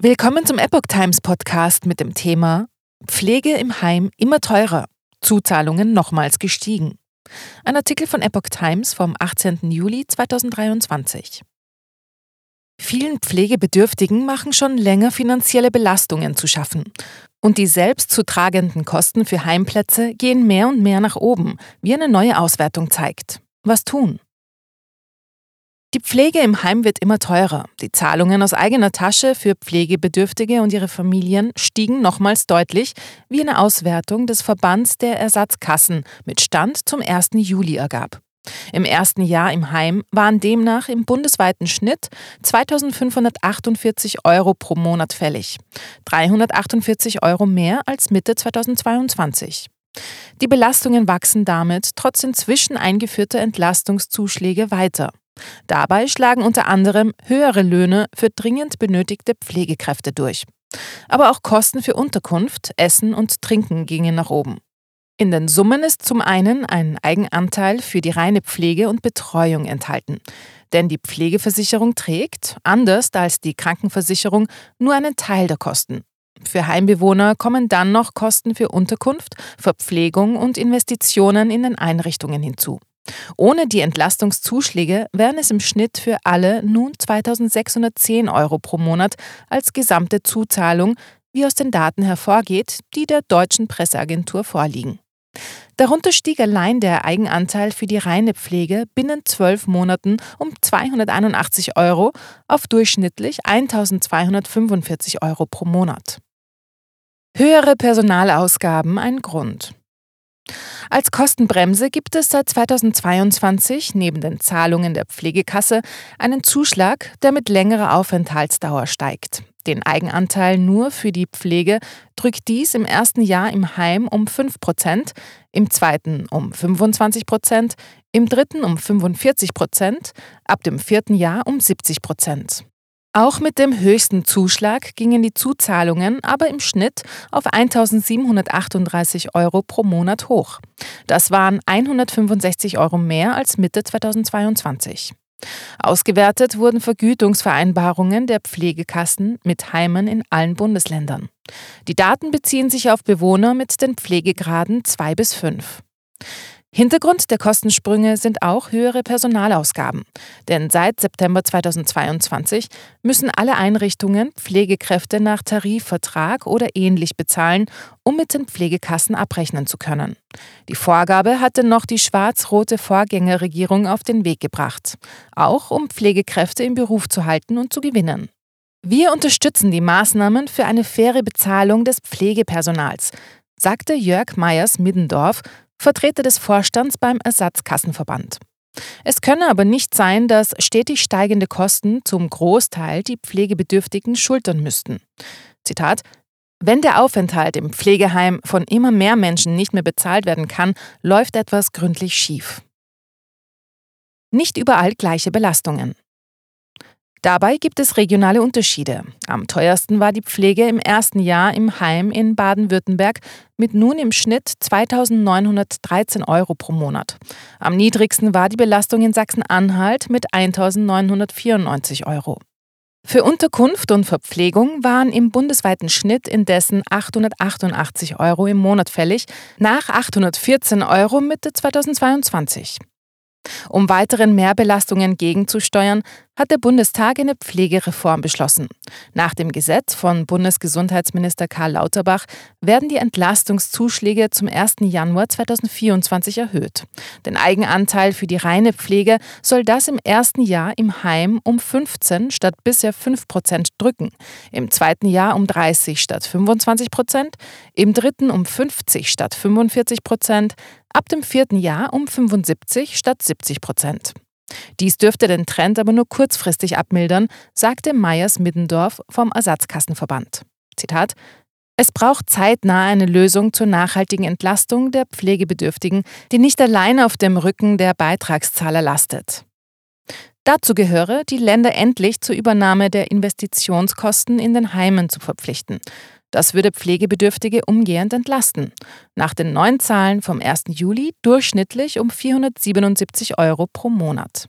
Willkommen zum Epoch Times Podcast mit dem Thema Pflege im Heim immer teurer, Zuzahlungen nochmals gestiegen. Ein Artikel von Epoch Times vom 18. Juli 2023. Vielen Pflegebedürftigen machen schon länger finanzielle Belastungen zu schaffen. Und die selbst zu tragenden Kosten für Heimplätze gehen mehr und mehr nach oben, wie eine neue Auswertung zeigt. Was tun? Die Pflege im Heim wird immer teurer. Die Zahlungen aus eigener Tasche für Pflegebedürftige und ihre Familien stiegen nochmals deutlich, wie eine Auswertung des Verbands der Ersatzkassen mit Stand zum 1. Juli ergab. Im ersten Jahr im Heim waren demnach im bundesweiten Schnitt 2548 Euro pro Monat fällig. 348 Euro mehr als Mitte 2022. Die Belastungen wachsen damit trotz inzwischen eingeführter Entlastungszuschläge weiter. Dabei schlagen unter anderem höhere Löhne für dringend benötigte Pflegekräfte durch. Aber auch Kosten für Unterkunft, Essen und Trinken gingen nach oben. In den Summen ist zum einen ein Eigenanteil für die reine Pflege und Betreuung enthalten. Denn die Pflegeversicherung trägt, anders als die Krankenversicherung, nur einen Teil der Kosten. Für Heimbewohner kommen dann noch Kosten für Unterkunft, Verpflegung und Investitionen in den Einrichtungen hinzu. Ohne die Entlastungszuschläge wären es im Schnitt für alle nun 2610 Euro pro Monat als gesamte Zuzahlung, wie aus den Daten hervorgeht, die der deutschen Presseagentur vorliegen. Darunter stieg allein der Eigenanteil für die reine Pflege binnen zwölf Monaten um 281 Euro auf durchschnittlich 1245 Euro pro Monat. Höhere Personalausgaben ein Grund. Als Kostenbremse gibt es seit 2022 neben den Zahlungen der Pflegekasse einen Zuschlag, der mit längerer Aufenthaltsdauer steigt. Den Eigenanteil nur für die Pflege drückt dies im ersten Jahr im Heim um 5 Prozent, im zweiten um 25 Prozent, im dritten um 45 Prozent, ab dem vierten Jahr um 70 Prozent. Auch mit dem höchsten Zuschlag gingen die Zuzahlungen aber im Schnitt auf 1.738 Euro pro Monat hoch. Das waren 165 Euro mehr als Mitte 2022. Ausgewertet wurden Vergütungsvereinbarungen der Pflegekassen mit Heimen in allen Bundesländern. Die Daten beziehen sich auf Bewohner mit den Pflegegraden 2 bis 5. Hintergrund der Kostensprünge sind auch höhere Personalausgaben. Denn seit September 2022 müssen alle Einrichtungen Pflegekräfte nach Tarifvertrag oder ähnlich bezahlen, um mit den Pflegekassen abrechnen zu können. Die Vorgabe hatte noch die schwarz-rote Vorgängerregierung auf den Weg gebracht, auch um Pflegekräfte im Beruf zu halten und zu gewinnen. Wir unterstützen die Maßnahmen für eine faire Bezahlung des Pflegepersonals, sagte Jörg Meyers-Middendorf, Vertreter des Vorstands beim Ersatzkassenverband. Es könne aber nicht sein, dass stetig steigende Kosten zum Großteil die Pflegebedürftigen schultern müssten. Zitat wenn der Aufenthalt im Pflegeheim von immer mehr Menschen nicht mehr bezahlt werden kann, läuft etwas gründlich schief. Nicht überall gleiche Belastungen. Dabei gibt es regionale Unterschiede. Am teuersten war die Pflege im ersten Jahr im Heim in Baden-Württemberg mit nun im Schnitt 2.913 Euro pro Monat. Am niedrigsten war die Belastung in Sachsen-Anhalt mit 1.994 Euro. Für Unterkunft und Verpflegung waren im bundesweiten Schnitt indessen 888 Euro im Monat fällig, nach 814 Euro Mitte 2022. Um weiteren Mehrbelastungen gegenzusteuern, hat der Bundestag eine Pflegereform beschlossen. Nach dem Gesetz von Bundesgesundheitsminister Karl Lauterbach werden die Entlastungszuschläge zum 1. Januar 2024 erhöht. Den Eigenanteil für die reine Pflege soll das im ersten Jahr im Heim um 15 statt bisher 5 Prozent drücken, im zweiten Jahr um 30 statt 25 Prozent, im dritten um 50 statt 45 Prozent, ab dem vierten Jahr um 75 statt 70 Prozent. Dies dürfte den Trend aber nur kurzfristig abmildern, sagte Meyers Middendorf vom Ersatzkassenverband. Zitat es braucht zeitnah eine Lösung zur nachhaltigen Entlastung der Pflegebedürftigen, die nicht allein auf dem Rücken der Beitragszahler lastet. Dazu gehöre, die Länder endlich zur Übernahme der Investitionskosten in den Heimen zu verpflichten. Das würde Pflegebedürftige umgehend entlasten. Nach den neuen Zahlen vom 1. Juli durchschnittlich um 477 Euro pro Monat.